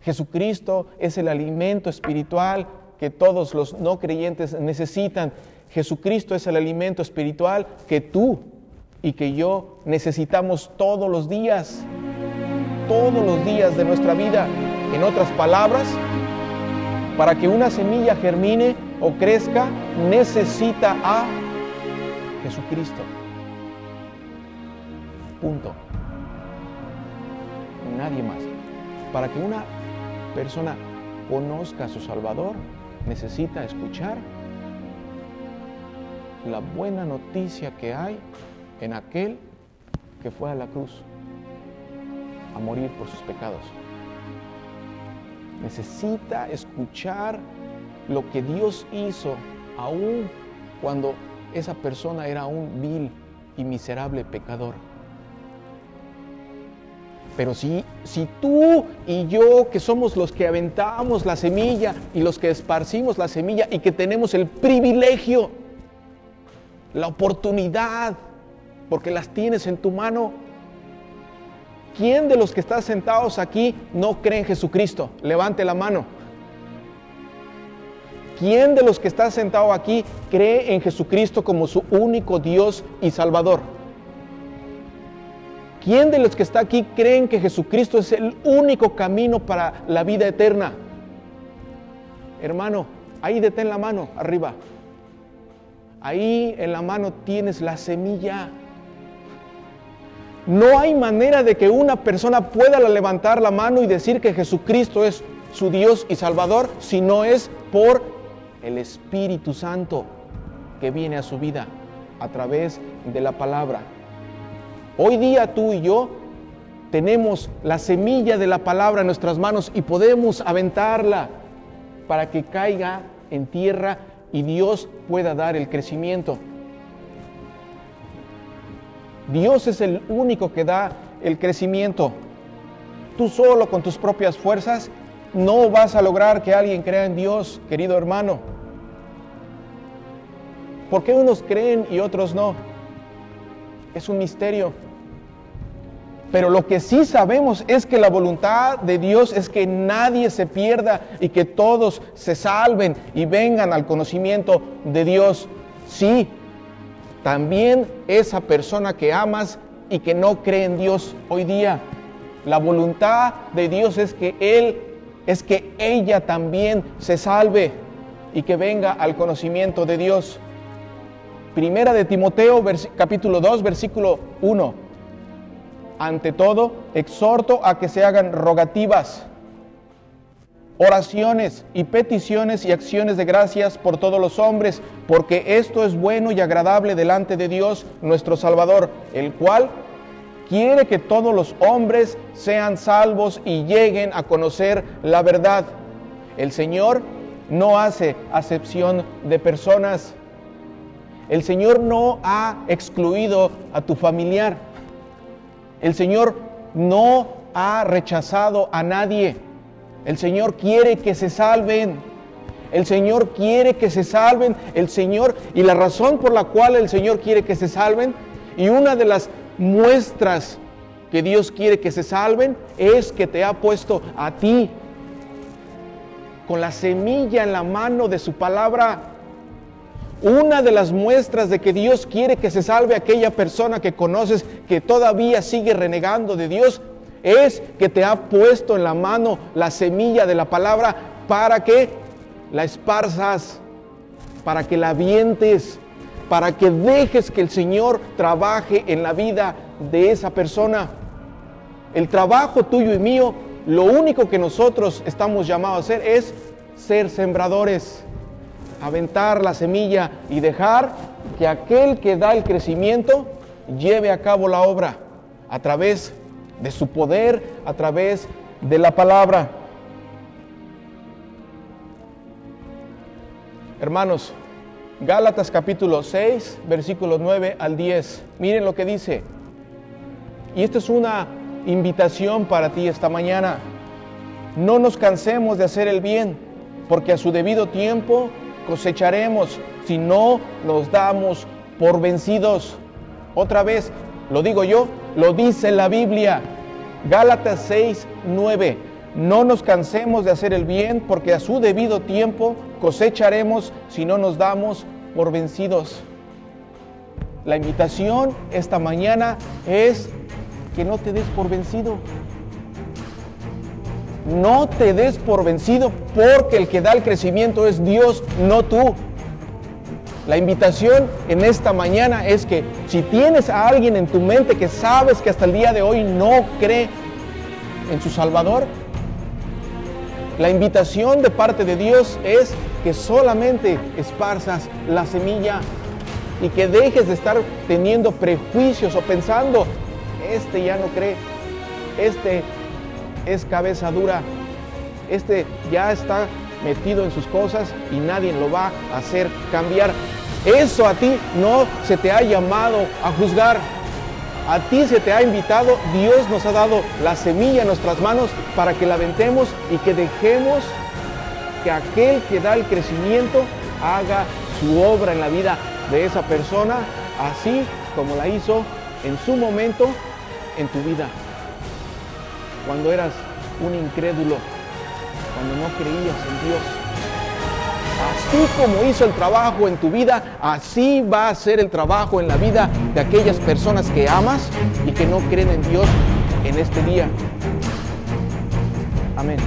Jesucristo es el alimento espiritual que todos los no creyentes necesitan. Jesucristo es el alimento espiritual que tú y que yo necesitamos todos los días, todos los días de nuestra vida. En otras palabras, para que una semilla germine o crezca, necesita a Jesucristo. Punto. Nadie más. Para que una persona conozca a su Salvador, necesita escuchar la buena noticia que hay en aquel que fue a la cruz a morir por sus pecados. Necesita escuchar lo que Dios hizo aún cuando esa persona era un vil y miserable pecador. Pero si, si tú y yo, que somos los que aventamos la semilla y los que esparcimos la semilla y que tenemos el privilegio, la oportunidad, porque las tienes en tu mano, ¿quién de los que están sentados aquí no cree en Jesucristo? Levante la mano. ¿Quién de los que está sentado aquí cree en Jesucristo como su único Dios y Salvador? ¿Quién de los que está aquí creen que Jesucristo es el único camino para la vida eterna? Hermano, ahí detén la mano arriba. Ahí en la mano tienes la semilla. No hay manera de que una persona pueda levantar la mano y decir que Jesucristo es su Dios y Salvador si no es por el Espíritu Santo que viene a su vida a través de la palabra. Hoy día tú y yo tenemos la semilla de la palabra en nuestras manos y podemos aventarla para que caiga en tierra y Dios pueda dar el crecimiento. Dios es el único que da el crecimiento. Tú solo con tus propias fuerzas no vas a lograr que alguien crea en Dios, querido hermano. ¿Por qué unos creen y otros no? Es un misterio. Pero lo que sí sabemos es que la voluntad de Dios es que nadie se pierda y que todos se salven y vengan al conocimiento de Dios. Sí, también esa persona que amas y que no cree en Dios hoy día. La voluntad de Dios es que Él, es que ella también se salve y que venga al conocimiento de Dios. Primera de Timoteo, capítulo 2, versículo 1 ante todo, exhorto a que se hagan rogativas, oraciones y peticiones y acciones de gracias por todos los hombres, porque esto es bueno y agradable delante de Dios nuestro Salvador, el cual quiere que todos los hombres sean salvos y lleguen a conocer la verdad. El Señor no hace acepción de personas. El Señor no ha excluido a tu familiar. El Señor no ha rechazado a nadie. El Señor quiere que se salven. El Señor quiere que se salven. El Señor, y la razón por la cual el Señor quiere que se salven, y una de las muestras que Dios quiere que se salven, es que te ha puesto a ti con la semilla en la mano de su palabra una de las muestras de que Dios quiere que se salve aquella persona que conoces que todavía sigue renegando de Dios es que te ha puesto en la mano la semilla de la palabra para que la esparzas, para que la vientes, para que dejes que el Señor trabaje en la vida de esa persona. El trabajo tuyo y mío, lo único que nosotros estamos llamados a hacer es ser sembradores aventar la semilla y dejar que aquel que da el crecimiento lleve a cabo la obra a través de su poder, a través de la palabra. Hermanos, Gálatas capítulo 6, versículos 9 al 10. Miren lo que dice. Y esta es una invitación para ti esta mañana. No nos cansemos de hacer el bien, porque a su debido tiempo cosecharemos si no nos damos por vencidos. Otra vez, lo digo yo, lo dice la Biblia. Gálatas 6, 9. No nos cansemos de hacer el bien, porque a su debido tiempo cosecharemos si no nos damos por vencidos. La invitación esta mañana es que no te des por vencido. No te des por vencido porque el que da el crecimiento es Dios, no tú. La invitación en esta mañana es que si tienes a alguien en tu mente que sabes que hasta el día de hoy no cree en su Salvador, la invitación de parte de Dios es que solamente esparzas la semilla y que dejes de estar teniendo prejuicios o pensando, este ya no cree, este es cabeza dura, este ya está metido en sus cosas y nadie lo va a hacer cambiar. Eso a ti no se te ha llamado a juzgar. A ti se te ha invitado, Dios nos ha dado la semilla en nuestras manos para que la ventemos y que dejemos que aquel que da el crecimiento haga su obra en la vida de esa persona, así como la hizo en su momento en tu vida. Cuando eras un incrédulo, cuando no creías en Dios. Así como hizo el trabajo en tu vida, así va a ser el trabajo en la vida de aquellas personas que amas y que no creen en Dios en este día. Amén.